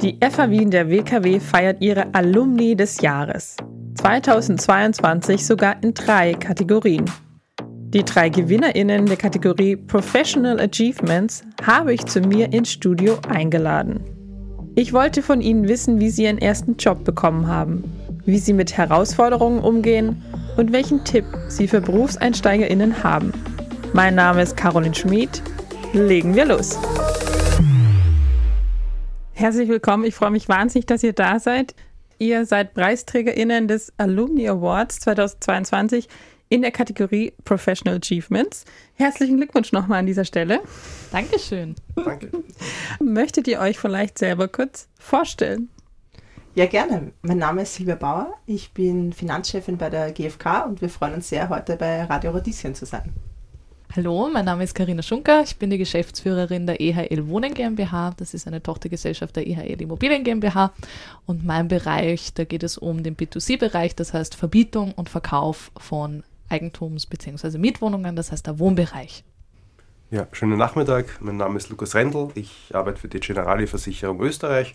Die FH Wien der WKW feiert ihre Alumni des Jahres. 2022 sogar in drei Kategorien. Die drei GewinnerInnen der Kategorie Professional Achievements habe ich zu mir ins Studio eingeladen. Ich wollte von ihnen wissen, wie sie ihren ersten Job bekommen haben, wie sie mit Herausforderungen umgehen und welchen Tipp sie für BerufseinsteigerInnen haben. Mein Name ist Caroline Schmid. Legen wir los. Herzlich willkommen. Ich freue mich wahnsinnig, dass ihr da seid. Ihr seid PreisträgerInnen des Alumni Awards 2022 in der Kategorie Professional Achievements. Herzlichen Glückwunsch nochmal an dieser Stelle. Dankeschön. Danke. Möchtet ihr euch vielleicht selber kurz vorstellen? Ja, gerne. Mein Name ist Silvia Bauer. Ich bin Finanzchefin bei der GfK und wir freuen uns sehr, heute bei Radio Radieschen zu sein. Hallo, mein Name ist Karina Schunker. Ich bin die Geschäftsführerin der EHL Wohnen GmbH. Das ist eine Tochtergesellschaft der EHL Immobilien GmbH. Und mein Bereich, da geht es um den B2C-Bereich, das heißt Verbietung und Verkauf von Eigentums- bzw. Mietwohnungen, das heißt der Wohnbereich. Ja, schönen Nachmittag. Mein Name ist Lukas Rendl. Ich arbeite für die Generali Versicherung Österreich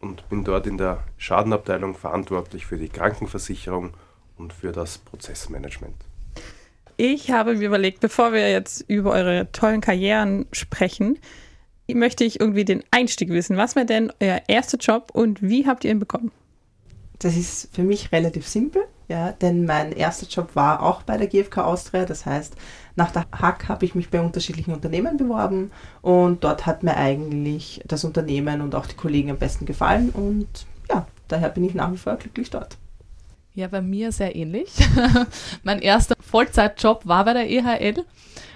und bin dort in der Schadenabteilung verantwortlich für die Krankenversicherung und für das Prozessmanagement. Ich habe mir überlegt, bevor wir jetzt über eure tollen Karrieren sprechen, möchte ich irgendwie den Einstieg wissen. Was war denn euer erster Job und wie habt ihr ihn bekommen? Das ist für mich relativ simpel, ja, denn mein erster Job war auch bei der GfK Austria. Das heißt, nach der Hack habe ich mich bei unterschiedlichen Unternehmen beworben und dort hat mir eigentlich das Unternehmen und auch die Kollegen am besten gefallen und ja, daher bin ich nach wie vor glücklich dort. Ja, bei mir sehr ähnlich. mein erster Vollzeitjob war bei der EHL,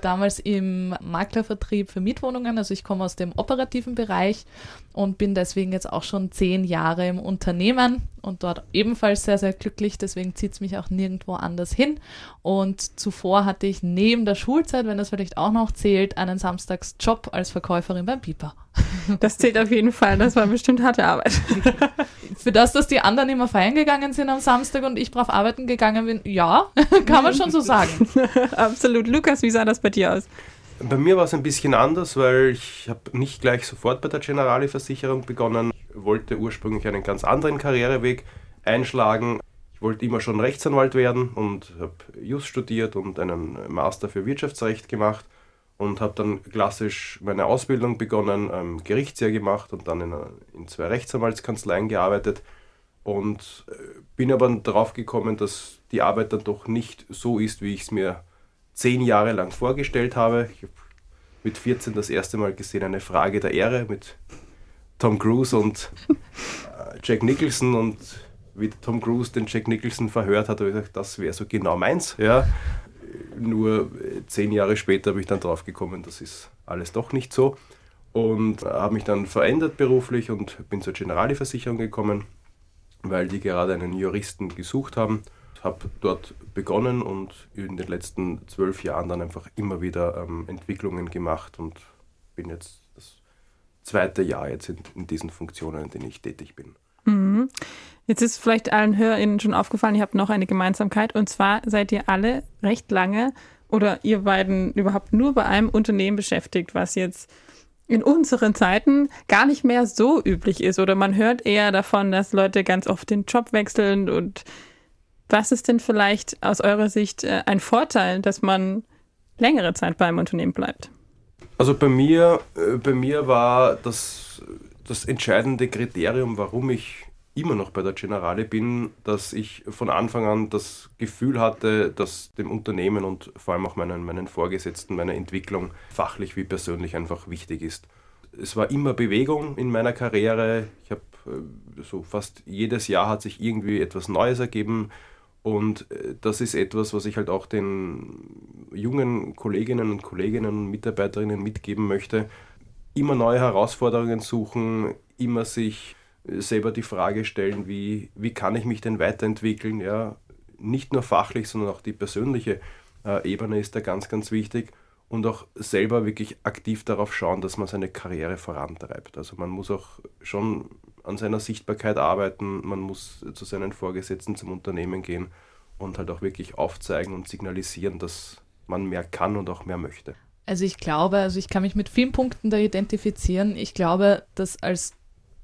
damals im Maklervertrieb für Mietwohnungen. Also ich komme aus dem operativen Bereich und bin deswegen jetzt auch schon zehn Jahre im Unternehmen und dort ebenfalls sehr, sehr glücklich. Deswegen zieht es mich auch nirgendwo anders hin. Und zuvor hatte ich neben der Schulzeit, wenn das vielleicht auch noch zählt, einen Samstagsjob als Verkäuferin beim Biper. Das zählt auf jeden Fall. Das war bestimmt harte Arbeit. Für das, dass die anderen immer feiern gegangen sind am Samstag und ich brav arbeiten gegangen bin, ja, kann man schon so sagen. Absolut. Lukas, wie sah das bei dir aus? Bei mir war es ein bisschen anders, weil ich habe nicht gleich sofort bei der Generali Versicherung begonnen. Ich wollte ursprünglich einen ganz anderen Karriereweg einschlagen. Ich wollte immer schon Rechtsanwalt werden und habe Just studiert und einen Master für Wirtschaftsrecht gemacht und habe dann klassisch meine Ausbildung begonnen, ähm, Gerichtsjahr gemacht und dann in, in zwei Rechtsanwaltskanzleien gearbeitet und äh, bin aber darauf gekommen, dass die Arbeit dann doch nicht so ist, wie ich es mir zehn Jahre lang vorgestellt habe. Ich habe mit 14 das erste Mal gesehen eine Frage der Ehre mit Tom Cruise und äh, Jack Nicholson und wie Tom Cruise den Jack Nicholson verhört hat, habe ich gesagt, das wäre so genau meins. Ja. Nur äh, zehn Jahre später habe ich dann drauf gekommen, das ist alles doch nicht so. Und habe mich dann verändert beruflich und bin zur Generali-Versicherung gekommen, weil die gerade einen Juristen gesucht haben. Habe dort begonnen und in den letzten zwölf Jahren dann einfach immer wieder ähm, Entwicklungen gemacht und bin jetzt das zweite Jahr jetzt in, in diesen Funktionen, in denen ich tätig bin. Mhm. Jetzt ist vielleicht allen HörerInnen schon aufgefallen, ihr habt noch eine Gemeinsamkeit und zwar seid ihr alle recht lange oder ihr beiden überhaupt nur bei einem Unternehmen beschäftigt, was jetzt in unseren Zeiten gar nicht mehr so üblich ist oder man hört eher davon, dass Leute ganz oft den Job wechseln und was ist denn vielleicht aus eurer Sicht äh, ein Vorteil, dass man längere Zeit beim Unternehmen bleibt? Also bei mir, äh, bei mir war das, das entscheidende Kriterium, warum ich immer noch bei der Generale bin, dass ich von Anfang an das Gefühl hatte, dass dem Unternehmen und vor allem auch meinen, meinen Vorgesetzten meine Entwicklung fachlich wie persönlich einfach wichtig ist. Es war immer Bewegung in meiner Karriere. Ich habe äh, so fast jedes Jahr hat sich irgendwie etwas Neues ergeben. Und äh, das ist etwas, was ich halt auch den jungen Kolleginnen und Kolleginnen und Mitarbeiterinnen mitgeben möchte. Immer neue Herausforderungen suchen, immer sich selber die Frage stellen, wie, wie kann ich mich denn weiterentwickeln? Ja, nicht nur fachlich, sondern auch die persönliche äh, Ebene ist da ganz, ganz wichtig. Und auch selber wirklich aktiv darauf schauen, dass man seine Karriere vorantreibt. Also man muss auch schon an seiner Sichtbarkeit arbeiten, man muss zu seinen Vorgesetzten zum Unternehmen gehen und halt auch wirklich aufzeigen und signalisieren, dass man mehr kann und auch mehr möchte. Also ich glaube, also ich kann mich mit vielen Punkten da identifizieren. Ich glaube, dass als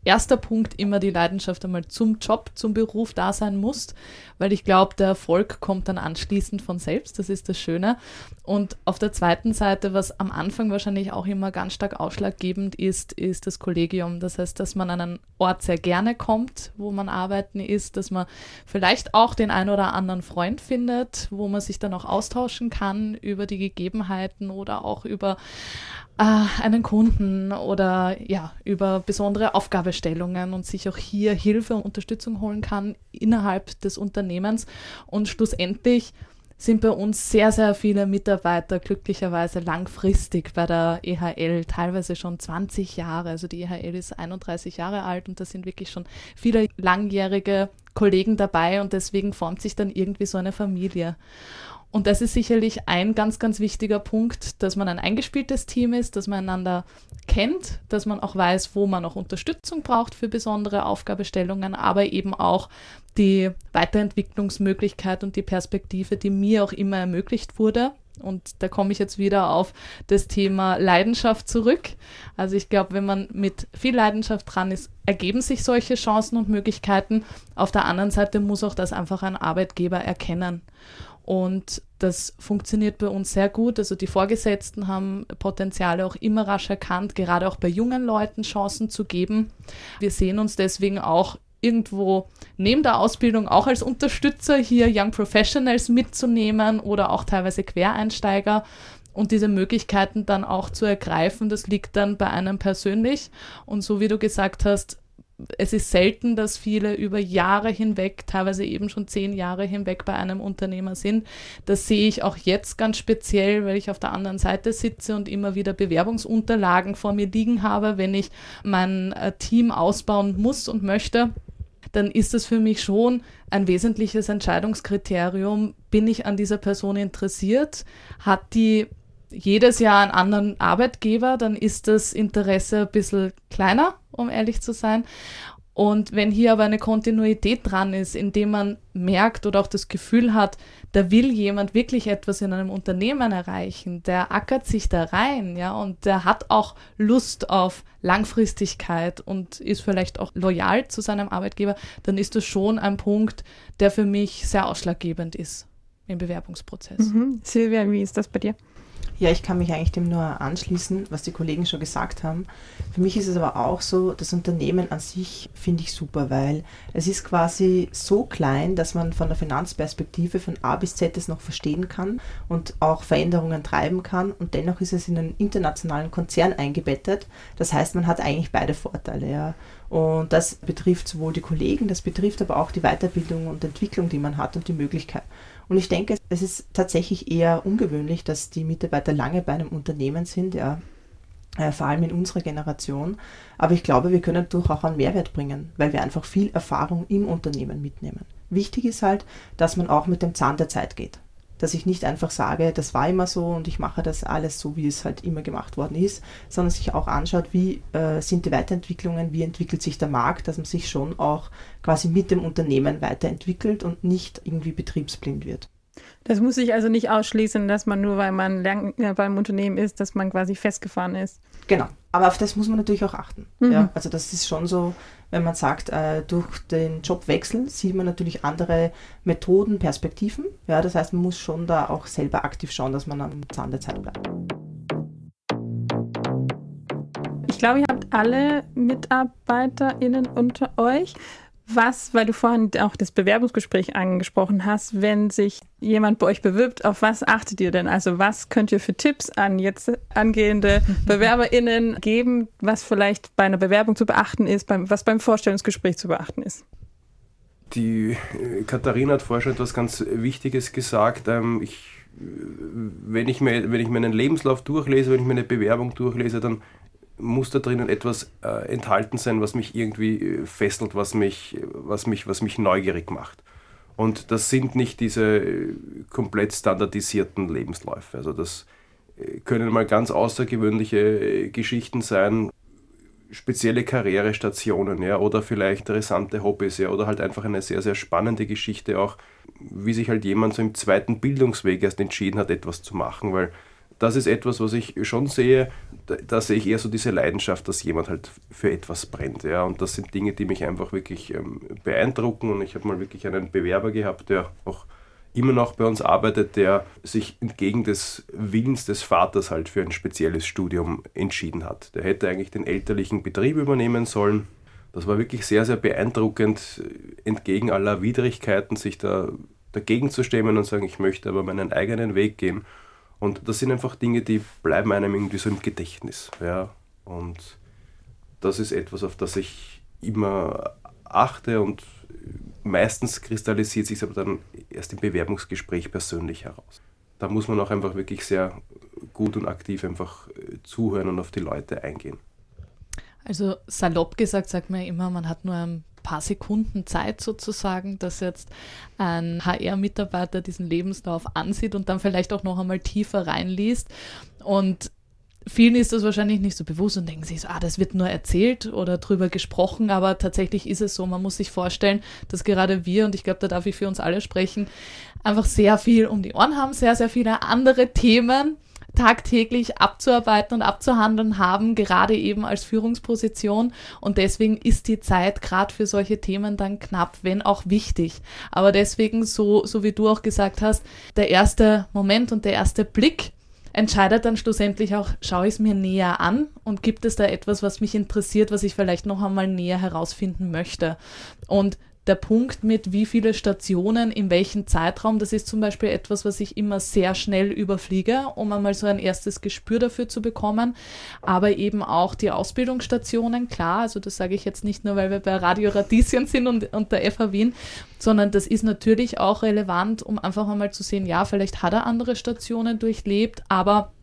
erster Punkt immer die Leidenschaft einmal zum Job, zum Beruf da sein muss, weil ich glaube, der Erfolg kommt dann anschließend von selbst, das ist das Schöne. Und auf der zweiten Seite, was am Anfang wahrscheinlich auch immer ganz stark ausschlaggebend ist, ist das Kollegium. Das heißt, dass man an einen Ort sehr gerne kommt, wo man arbeiten ist, dass man vielleicht auch den ein oder anderen Freund findet, wo man sich dann auch austauschen kann über die Gegebenheiten oder auch über äh, einen Kunden oder ja, über besondere Aufgabestellungen und sich auch hier Hilfe und Unterstützung holen kann innerhalb des Unternehmens. Und schlussendlich sind bei uns sehr, sehr viele Mitarbeiter glücklicherweise langfristig bei der EHL, teilweise schon 20 Jahre. Also die EHL ist 31 Jahre alt und da sind wirklich schon viele langjährige Kollegen dabei und deswegen formt sich dann irgendwie so eine Familie. Und das ist sicherlich ein ganz, ganz wichtiger Punkt, dass man ein eingespieltes Team ist, dass man einander kennt, dass man auch weiß, wo man auch Unterstützung braucht für besondere Aufgabestellungen, aber eben auch die Weiterentwicklungsmöglichkeit und die Perspektive, die mir auch immer ermöglicht wurde. Und da komme ich jetzt wieder auf das Thema Leidenschaft zurück. Also ich glaube, wenn man mit viel Leidenschaft dran ist, ergeben sich solche Chancen und Möglichkeiten. Auf der anderen Seite muss auch das einfach ein Arbeitgeber erkennen. Und das funktioniert bei uns sehr gut. Also die Vorgesetzten haben Potenziale auch immer rasch erkannt, gerade auch bei jungen Leuten Chancen zu geben. Wir sehen uns deswegen auch irgendwo neben der Ausbildung auch als Unterstützer hier Young Professionals mitzunehmen oder auch teilweise Quereinsteiger und diese Möglichkeiten dann auch zu ergreifen, das liegt dann bei einem persönlich. Und so wie du gesagt hast, es ist selten, dass viele über Jahre hinweg, teilweise eben schon zehn Jahre hinweg bei einem Unternehmer sind. Das sehe ich auch jetzt ganz speziell, weil ich auf der anderen Seite sitze und immer wieder Bewerbungsunterlagen vor mir liegen habe, wenn ich mein äh, Team ausbauen muss und möchte dann ist das für mich schon ein wesentliches Entscheidungskriterium. Bin ich an dieser Person interessiert? Hat die jedes Jahr einen anderen Arbeitgeber, dann ist das Interesse ein bisschen kleiner, um ehrlich zu sein. Und wenn hier aber eine Kontinuität dran ist, indem man merkt oder auch das Gefühl hat, da will jemand wirklich etwas in einem Unternehmen erreichen, der ackert sich da rein, ja, und der hat auch Lust auf Langfristigkeit und ist vielleicht auch loyal zu seinem Arbeitgeber, dann ist das schon ein Punkt, der für mich sehr ausschlaggebend ist im Bewerbungsprozess. Mhm. Silvia, wie ist das bei dir? Ja, ich kann mich eigentlich dem nur anschließen, was die Kollegen schon gesagt haben. Für mich ist es aber auch so, das Unternehmen an sich finde ich super, weil es ist quasi so klein, dass man von der Finanzperspektive von A bis Z es noch verstehen kann und auch Veränderungen treiben kann und dennoch ist es in einen internationalen Konzern eingebettet. Das heißt, man hat eigentlich beide Vorteile. Ja. Und das betrifft sowohl die Kollegen, das betrifft aber auch die Weiterbildung und Entwicklung, die man hat und die Möglichkeit. Und ich denke, es ist tatsächlich eher ungewöhnlich, dass die Mitarbeiter lange bei einem Unternehmen sind, ja, äh, vor allem in unserer Generation. Aber ich glaube, wir können durchaus auch einen Mehrwert bringen, weil wir einfach viel Erfahrung im Unternehmen mitnehmen. Wichtig ist halt, dass man auch mit dem Zahn der Zeit geht dass ich nicht einfach sage, das war immer so und ich mache das alles so, wie es halt immer gemacht worden ist, sondern sich auch anschaut, wie äh, sind die Weiterentwicklungen, wie entwickelt sich der Markt, dass man sich schon auch quasi mit dem Unternehmen weiterentwickelt und nicht irgendwie betriebsblind wird. Das muss sich also nicht ausschließen, dass man nur, weil man lang, äh, beim Unternehmen ist, dass man quasi festgefahren ist. Genau. Aber auf das muss man natürlich auch achten. Mhm. Ja, also das ist schon so, wenn man sagt, äh, durch den Jobwechsel sieht man natürlich andere Methoden, Perspektiven. Ja, das heißt, man muss schon da auch selber aktiv schauen, dass man am Zahn der Zeit bleibt. Ich glaube, ihr habt alle MitarbeiterInnen unter euch. Was, weil du vorhin auch das Bewerbungsgespräch angesprochen hast, wenn sich jemand bei euch bewirbt, auf was achtet ihr denn? Also was könnt ihr für Tipps an jetzt angehende BewerberInnen geben, was vielleicht bei einer Bewerbung zu beachten ist, beim, was beim Vorstellungsgespräch zu beachten ist? Die äh, Katharina hat vorher schon etwas ganz Wichtiges gesagt. Ähm, ich, wenn, ich mir, wenn ich meinen Lebenslauf durchlese, wenn ich meine Bewerbung durchlese, dann muss da drinnen etwas äh, enthalten sein, was mich irgendwie äh, fesselt, was mich, was, mich, was mich neugierig macht. Und das sind nicht diese äh, komplett standardisierten Lebensläufe. Also das äh, können mal ganz außergewöhnliche Geschichten sein, spezielle Karrierestationen, ja, oder vielleicht interessante Hobbys, ja, oder halt einfach eine sehr, sehr spannende Geschichte auch, wie sich halt jemand so im zweiten Bildungsweg erst entschieden hat, etwas zu machen, weil das ist etwas, was ich schon sehe. Da, da, sehe ich eher so diese Leidenschaft, dass jemand halt für etwas brennt. Ja? Und das sind Dinge, die mich einfach wirklich ähm, beeindrucken. Und ich habe mal wirklich einen Bewerber gehabt, der auch immer noch bei uns arbeitet, der sich entgegen des Willens des Vaters halt für ein spezielles Studium entschieden hat. Der hätte eigentlich den elterlichen Betrieb übernehmen sollen. Das war wirklich sehr, sehr beeindruckend, entgegen aller Widrigkeiten sich da dagegen zu stemmen und sagen, ich möchte aber meinen eigenen Weg gehen. Und das sind einfach Dinge, die bleiben einem irgendwie so im Gedächtnis. Ja? Und das ist etwas, auf das ich immer achte und meistens kristallisiert sich aber dann erst im Bewerbungsgespräch persönlich heraus. Da muss man auch einfach wirklich sehr gut und aktiv einfach äh, zuhören und auf die Leute eingehen. Also salopp gesagt sagt man immer, man hat nur ein paar Sekunden Zeit sozusagen, dass jetzt ein HR-Mitarbeiter diesen Lebenslauf ansieht und dann vielleicht auch noch einmal tiefer reinliest. Und vielen ist das wahrscheinlich nicht so bewusst und denken sich so, ah, das wird nur erzählt oder drüber gesprochen, aber tatsächlich ist es so, man muss sich vorstellen, dass gerade wir, und ich glaube, da darf ich für uns alle sprechen, einfach sehr viel um die Ohren haben, sehr, sehr viele andere Themen tagtäglich abzuarbeiten und abzuhandeln haben, gerade eben als Führungsposition. Und deswegen ist die Zeit gerade für solche Themen dann knapp, wenn auch wichtig. Aber deswegen, so, so wie du auch gesagt hast, der erste Moment und der erste Blick entscheidet dann schlussendlich auch, schaue ich es mir näher an und gibt es da etwas, was mich interessiert, was ich vielleicht noch einmal näher herausfinden möchte. Und der Punkt mit wie viele Stationen in welchem Zeitraum, das ist zum Beispiel etwas, was ich immer sehr schnell überfliege, um einmal so ein erstes Gespür dafür zu bekommen. Aber eben auch die Ausbildungsstationen, klar, also das sage ich jetzt nicht nur, weil wir bei Radio Radieschen sind und, und der FH Wien, sondern das ist natürlich auch relevant, um einfach einmal zu sehen, ja, vielleicht hat er andere Stationen durchlebt, aber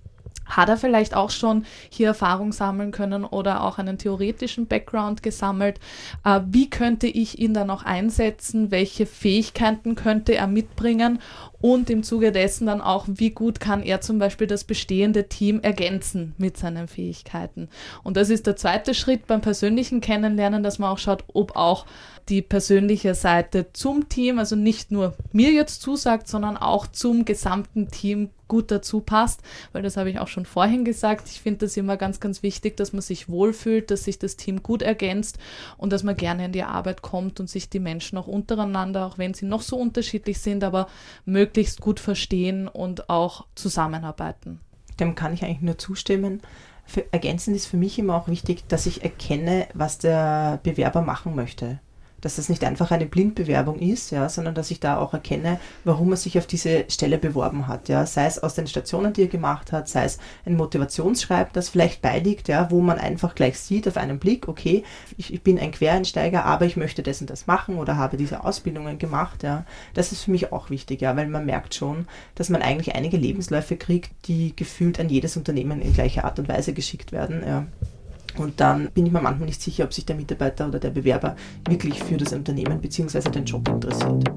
hat er vielleicht auch schon hier Erfahrung sammeln können oder auch einen theoretischen Background gesammelt? Äh, wie könnte ich ihn dann auch einsetzen? Welche Fähigkeiten könnte er mitbringen? Und im Zuge dessen dann auch, wie gut kann er zum Beispiel das bestehende Team ergänzen mit seinen Fähigkeiten? Und das ist der zweite Schritt beim persönlichen Kennenlernen, dass man auch schaut, ob auch die persönliche Seite zum Team, also nicht nur mir jetzt zusagt, sondern auch zum gesamten Team gut dazu passt, weil das habe ich auch schon vorhin gesagt. Ich finde das immer ganz, ganz wichtig, dass man sich wohlfühlt, dass sich das Team gut ergänzt und dass man gerne in die Arbeit kommt und sich die Menschen auch untereinander, auch wenn sie noch so unterschiedlich sind, aber möglichst gut verstehen und auch zusammenarbeiten. Dem kann ich eigentlich nur zustimmen. Für, ergänzend ist für mich immer auch wichtig, dass ich erkenne, was der Bewerber machen möchte dass das nicht einfach eine Blindbewerbung ist, ja, sondern dass ich da auch erkenne, warum er sich auf diese Stelle beworben hat. Ja. Sei es aus den Stationen, die er gemacht hat, sei es ein Motivationsschreiben, das vielleicht beiliegt, ja, wo man einfach gleich sieht auf einen Blick, okay, ich, ich bin ein Quereinsteiger, aber ich möchte das und das machen oder habe diese Ausbildungen gemacht. Ja. Das ist für mich auch wichtig, ja, weil man merkt schon, dass man eigentlich einige Lebensläufe kriegt, die gefühlt an jedes Unternehmen in gleicher Art und Weise geschickt werden. Ja. Und dann bin ich mir manchmal nicht sicher, ob sich der Mitarbeiter oder der Bewerber wirklich für das Unternehmen bzw. den Job interessiert.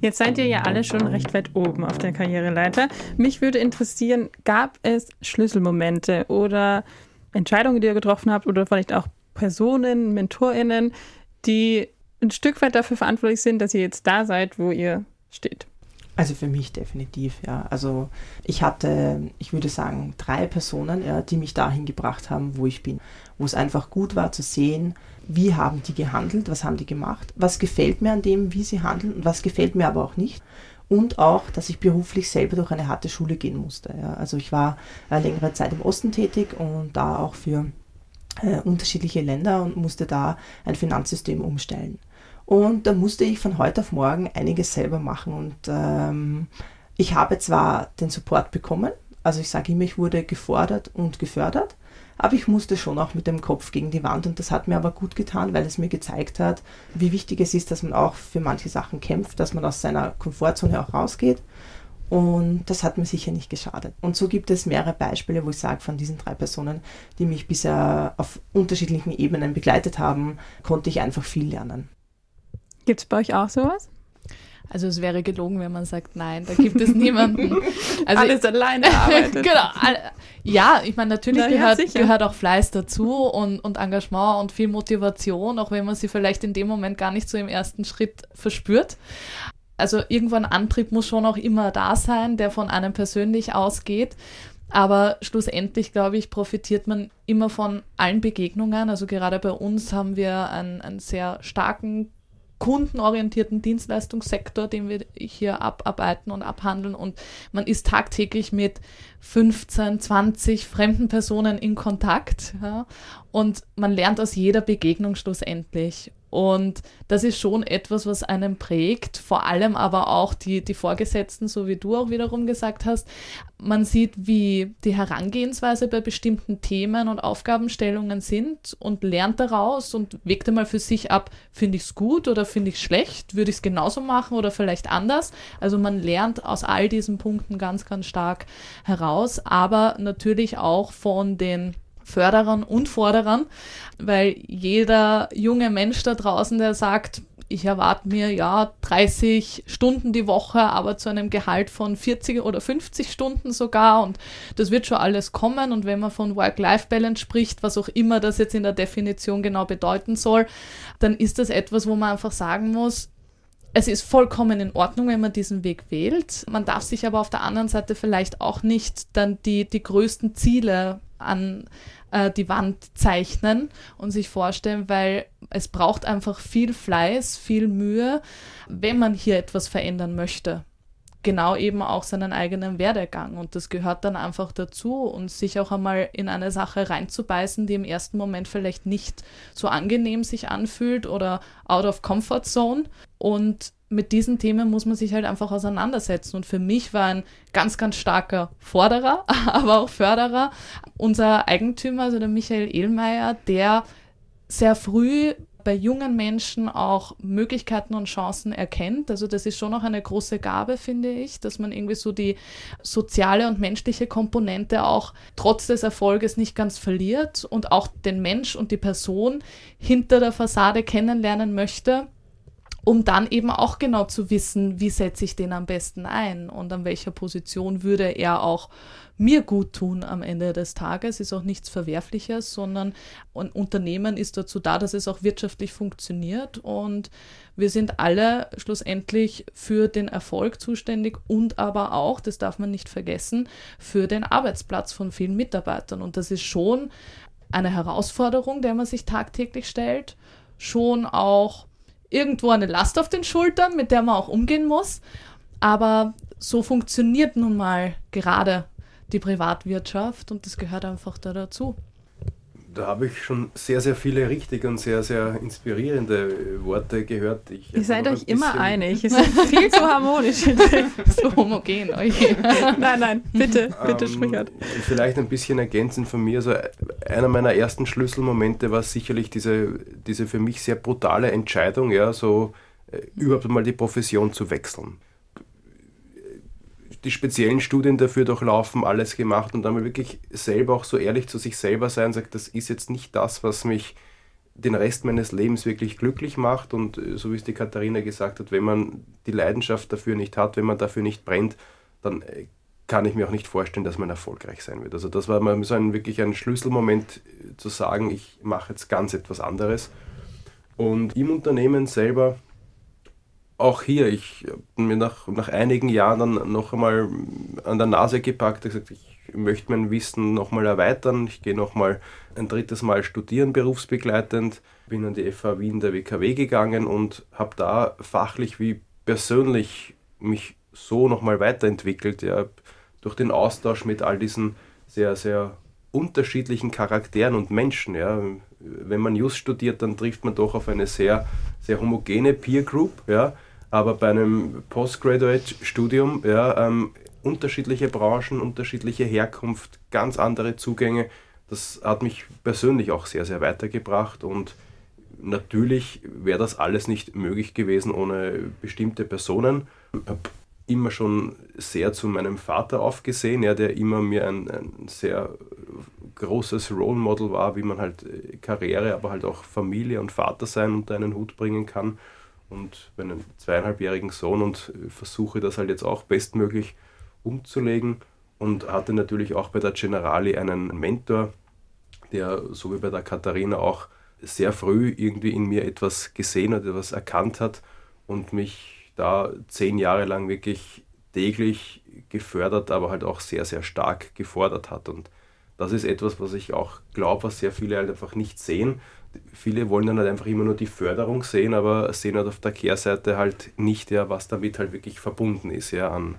Jetzt seid ihr ja alle schon recht weit oben auf der Karriereleiter. Mich würde interessieren, gab es Schlüsselmomente oder Entscheidungen, die ihr getroffen habt oder vielleicht auch Personen, MentorInnen, die ein Stück weit dafür verantwortlich sind, dass ihr jetzt da seid, wo ihr steht? Also für mich definitiv, ja. Also ich hatte, ich würde sagen, drei Personen, ja, die mich dahin gebracht haben, wo ich bin. Wo es einfach gut war zu sehen, wie haben die gehandelt, was haben die gemacht, was gefällt mir an dem, wie sie handeln und was gefällt mir aber auch nicht. Und auch, dass ich beruflich selber durch eine harte Schule gehen musste. Ja. Also ich war äh, längere Zeit im Osten tätig und da auch für äh, unterschiedliche Länder und musste da ein Finanzsystem umstellen. Und da musste ich von heute auf morgen einiges selber machen. Und ähm, ich habe zwar den Support bekommen, also ich sage immer, ich wurde gefordert und gefördert, aber ich musste schon auch mit dem Kopf gegen die Wand und das hat mir aber gut getan, weil es mir gezeigt hat, wie wichtig es ist, dass man auch für manche Sachen kämpft, dass man aus seiner Komfortzone auch rausgeht. Und das hat mir sicher nicht geschadet. Und so gibt es mehrere Beispiele, wo ich sage, von diesen drei Personen, die mich bisher auf unterschiedlichen Ebenen begleitet haben, konnte ich einfach viel lernen. Gibt es bei euch auch sowas? Also es wäre gelogen, wenn man sagt, nein, da gibt es niemanden. Also Alles alleine arbeitet. genau. Ja, ich meine, natürlich Na, gehört, ja, gehört auch Fleiß dazu und, und Engagement und viel Motivation, auch wenn man sie vielleicht in dem Moment gar nicht so im ersten Schritt verspürt. also irgendwo ein Antrieb muss schon auch immer da sein, der von einem persönlich ausgeht. Aber schlussendlich, glaube ich, profitiert man immer von allen Begegnungen. Also gerade bei uns haben wir einen, einen sehr starken kundenorientierten Dienstleistungssektor, den wir hier abarbeiten und abhandeln. Und man ist tagtäglich mit 15, 20 fremden Personen in Kontakt. Ja, und man lernt aus jeder Begegnung schlussendlich. Und das ist schon etwas, was einen prägt, vor allem aber auch die, die Vorgesetzten, so wie du auch wiederum gesagt hast. Man sieht, wie die Herangehensweise bei bestimmten Themen und Aufgabenstellungen sind und lernt daraus und wägt einmal für sich ab, finde ich es gut oder finde ich es schlecht, würde ich es genauso machen oder vielleicht anders. Also man lernt aus all diesen Punkten ganz, ganz stark heraus, aber natürlich auch von den Förderern und Forderern, weil jeder junge Mensch da draußen, der sagt, ich erwarte mir ja 30 Stunden die Woche, aber zu einem Gehalt von 40 oder 50 Stunden sogar und das wird schon alles kommen und wenn man von Work-Life-Balance spricht, was auch immer das jetzt in der Definition genau bedeuten soll, dann ist das etwas, wo man einfach sagen muss, es ist vollkommen in Ordnung, wenn man diesen Weg wählt. Man darf sich aber auf der anderen Seite vielleicht auch nicht dann die, die größten Ziele an äh, die Wand zeichnen und sich vorstellen, weil es braucht einfach viel Fleiß, viel Mühe, wenn man hier etwas verändern möchte genau eben auch seinen eigenen Werdegang. Und das gehört dann einfach dazu und sich auch einmal in eine Sache reinzubeißen, die im ersten Moment vielleicht nicht so angenehm sich anfühlt oder out of comfort zone. Und mit diesen Themen muss man sich halt einfach auseinandersetzen. Und für mich war ein ganz, ganz starker Forderer, aber auch Förderer unser Eigentümer, also der Michael Ehlmeier, der sehr früh bei jungen Menschen auch Möglichkeiten und Chancen erkennt. Also das ist schon noch eine große Gabe, finde ich, dass man irgendwie so die soziale und menschliche Komponente auch trotz des Erfolges nicht ganz verliert und auch den Mensch und die Person hinter der Fassade kennenlernen möchte um dann eben auch genau zu wissen, wie setze ich den am besten ein und an welcher Position würde er auch mir gut tun am Ende des Tages. Ist auch nichts Verwerfliches, sondern ein Unternehmen ist dazu da, dass es auch wirtschaftlich funktioniert und wir sind alle schlussendlich für den Erfolg zuständig und aber auch, das darf man nicht vergessen, für den Arbeitsplatz von vielen Mitarbeitern. Und das ist schon eine Herausforderung, der man sich tagtäglich stellt, schon auch irgendwo eine Last auf den Schultern, mit der man auch umgehen muss. Aber so funktioniert nun mal gerade die Privatwirtschaft und das gehört einfach da dazu. Da habe ich schon sehr, sehr viele richtige und sehr, sehr inspirierende Worte gehört. Ich Ihr seid euch immer einig. Es ist viel zu harmonisch. so homogen. Okay. nein, nein, bitte, bitte ähm, sprich halt. Vielleicht ein bisschen ergänzend von mir. Also einer meiner ersten Schlüsselmomente war sicherlich diese, diese für mich sehr brutale Entscheidung, ja, so äh, überhaupt mal die Profession zu wechseln die speziellen Studien dafür durchlaufen, alles gemacht und dann wirklich selber auch so ehrlich zu sich selber sein, sagt, das ist jetzt nicht das, was mich den Rest meines Lebens wirklich glücklich macht und äh, so wie es die Katharina gesagt hat, wenn man die Leidenschaft dafür nicht hat, wenn man dafür nicht brennt, dann äh, kann ich mir auch nicht vorstellen, dass man erfolgreich sein wird. Also das war mal so ein wirklich ein Schlüsselmoment äh, zu sagen, ich mache jetzt ganz etwas anderes. Und im Unternehmen selber auch hier, ich habe mir nach, nach einigen Jahren dann noch einmal an der Nase gepackt und gesagt, ich möchte mein Wissen noch mal erweitern. Ich gehe noch mal ein drittes Mal studieren, berufsbegleitend. Bin an die FH Wien der WKW gegangen und habe da fachlich wie persönlich mich so noch mal weiterentwickelt. Ja, durch den Austausch mit all diesen sehr, sehr unterschiedlichen Charakteren und Menschen. Ja. Wenn man Just studiert, dann trifft man doch auf eine sehr, sehr homogene Peer Group. Ja aber bei einem Postgraduate-Studium, ja, ähm, unterschiedliche Branchen, unterschiedliche Herkunft, ganz andere Zugänge, das hat mich persönlich auch sehr, sehr weitergebracht und natürlich wäre das alles nicht möglich gewesen ohne bestimmte Personen. Ich habe immer schon sehr zu meinem Vater aufgesehen, ja, der immer mir ein, ein sehr großes Role Model war, wie man halt äh, Karriere, aber halt auch Familie und Vater sein unter einen Hut bringen kann und meinen zweieinhalbjährigen Sohn und versuche das halt jetzt auch bestmöglich umzulegen und hatte natürlich auch bei der Generali einen Mentor, der so wie bei der Katharina auch sehr früh irgendwie in mir etwas gesehen hat, etwas erkannt hat und mich da zehn Jahre lang wirklich täglich gefördert, aber halt auch sehr, sehr stark gefordert hat. Und das ist etwas, was ich auch glaube, was sehr viele halt einfach nicht sehen. Viele wollen dann halt einfach immer nur die Förderung sehen, aber sehen halt auf der Kehrseite halt nicht, ja, was damit halt wirklich verbunden ist, ja, an,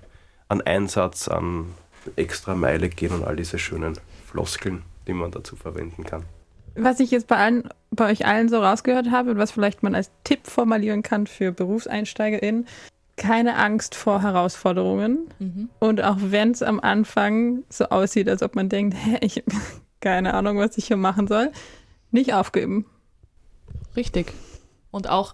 an Einsatz, an extra Meile gehen und all diese schönen Floskeln, die man dazu verwenden kann. Was ich jetzt bei, allen, bei euch allen so rausgehört habe und was vielleicht man als Tipp formulieren kann für BerufseinsteigerInnen, keine Angst vor Herausforderungen. Mhm. Und auch wenn es am Anfang so aussieht, als ob man denkt, hä, ich habe keine Ahnung, was ich hier machen soll, nicht aufgeben. Richtig. Und auch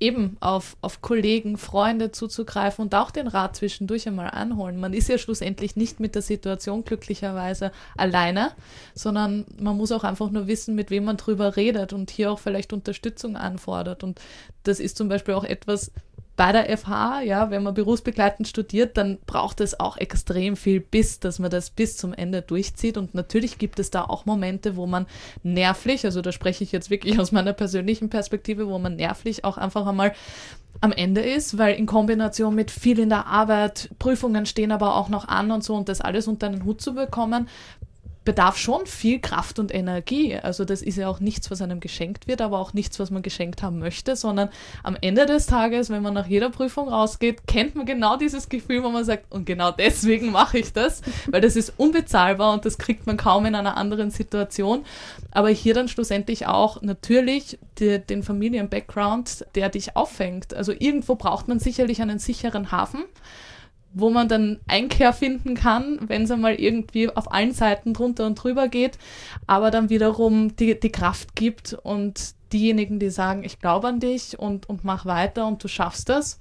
eben auf, auf Kollegen, Freunde zuzugreifen und auch den Rat zwischendurch einmal anholen. Man ist ja schlussendlich nicht mit der Situation glücklicherweise alleine, sondern man muss auch einfach nur wissen, mit wem man drüber redet und hier auch vielleicht Unterstützung anfordert. Und das ist zum Beispiel auch etwas, bei der FH, ja, wenn man berufsbegleitend studiert, dann braucht es auch extrem viel Biss, dass man das bis zum Ende durchzieht. Und natürlich gibt es da auch Momente, wo man nervlich, also da spreche ich jetzt wirklich aus meiner persönlichen Perspektive, wo man nervlich auch einfach einmal am Ende ist, weil in Kombination mit viel in der Arbeit, Prüfungen stehen aber auch noch an und so und das alles unter einen Hut zu bekommen, bedarf schon viel Kraft und Energie. Also das ist ja auch nichts, was einem geschenkt wird, aber auch nichts, was man geschenkt haben möchte, sondern am Ende des Tages, wenn man nach jeder Prüfung rausgeht, kennt man genau dieses Gefühl, wo man sagt, und genau deswegen mache ich das, weil das ist unbezahlbar und das kriegt man kaum in einer anderen Situation. Aber hier dann schlussendlich auch natürlich die, den Familien-Background, der dich auffängt. Also irgendwo braucht man sicherlich einen sicheren Hafen wo man dann Einkehr finden kann, wenn es einmal irgendwie auf allen Seiten drunter und drüber geht, aber dann wiederum die, die Kraft gibt und diejenigen, die sagen, ich glaube an dich und, und mach weiter und du schaffst das.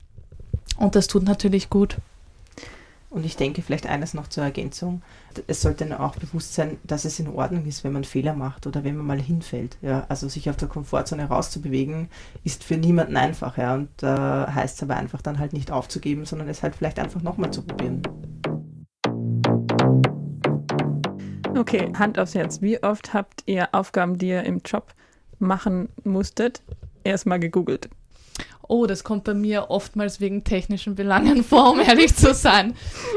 Und das tut natürlich gut. Und ich denke vielleicht eines noch zur Ergänzung. Es sollte auch bewusst sein, dass es in Ordnung ist, wenn man Fehler macht oder wenn man mal hinfällt. Ja, also sich auf der Komfortzone rauszubewegen, ist für niemanden einfach. Ja, und äh, heißt es aber einfach dann halt nicht aufzugeben, sondern es halt vielleicht einfach nochmal zu probieren. Okay, Hand aufs Herz. Wie oft habt ihr Aufgaben, die ihr im Job machen musstet, erstmal gegoogelt? Oh, das kommt bei mir oftmals wegen technischen Belangen vor, um ehrlich zu sein.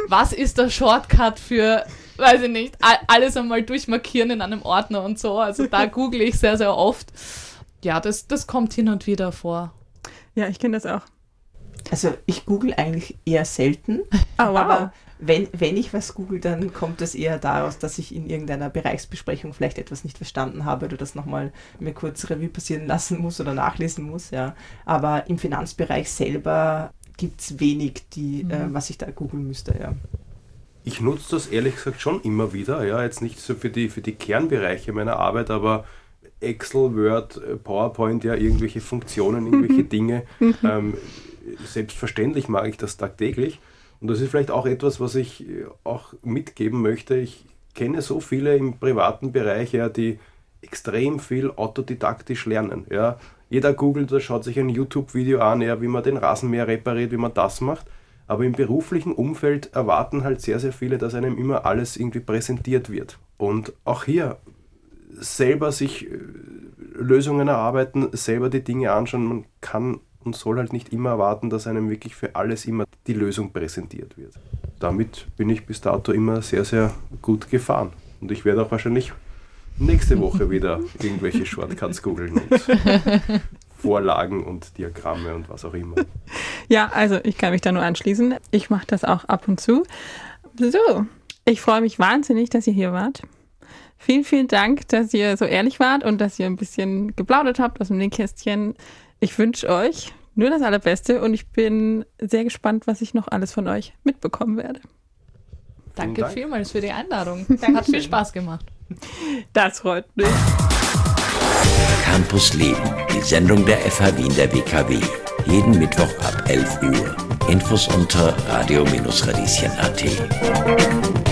Was ist der Shortcut für, weiß ich nicht, alles einmal durchmarkieren in einem Ordner und so. Also da google ich sehr, sehr oft. Ja, das, das kommt hin und wieder vor. Ja, ich kenne das auch. Also ich google eigentlich eher selten, oh, wow. aber wenn, wenn ich was google, dann kommt es eher daraus, dass ich in irgendeiner Bereichsbesprechung vielleicht etwas nicht verstanden habe oder das nochmal mir kurz Revue passieren lassen muss oder nachlesen muss. Ja. Aber im Finanzbereich selber gibt es wenig, die, mhm. äh, was ich da googeln müsste. Ja. Ich nutze das ehrlich gesagt schon immer wieder. Ja, jetzt nicht so für die, für die Kernbereiche meiner Arbeit, aber Excel, Word, PowerPoint, ja, irgendwelche Funktionen, irgendwelche Dinge. Ähm, selbstverständlich mag ich das tagtäglich. Und das ist vielleicht auch etwas, was ich äh, auch mitgeben möchte. Ich kenne so viele im privaten Bereich, ja, die extrem viel autodidaktisch lernen. Ja. Jeder googelt oder schaut sich ein YouTube-Video an, ja, wie man den Rasenmäher repariert, wie man das macht. Aber im beruflichen Umfeld erwarten halt sehr, sehr viele, dass einem immer alles irgendwie präsentiert wird. Und auch hier selber sich äh, Lösungen erarbeiten, selber die Dinge anschauen. Man kann und soll halt nicht immer erwarten, dass einem wirklich für alles immer die Lösung präsentiert wird. Damit bin ich bis dato immer sehr, sehr gut gefahren. Und ich werde auch wahrscheinlich nächste Woche wieder irgendwelche Shortcuts googeln und Vorlagen und Diagramme und was auch immer. Ja, also ich kann mich da nur anschließen. Ich mache das auch ab und zu. So, ich freue mich wahnsinnig, dass ihr hier wart. Vielen, vielen Dank, dass ihr so ehrlich wart und dass ihr ein bisschen geplaudert habt aus dem Nähkästchen. Ich wünsche euch nur das Allerbeste und ich bin sehr gespannt, was ich noch alles von euch mitbekommen werde. Danke Dank. vielmals für die Einladung. Hat viel Spaß gemacht. Das freut mich. Campus Leben, die Sendung der FH Wien der WKW. Jeden Mittwoch ab 11 Uhr. Infos unter radio-radieschen.at.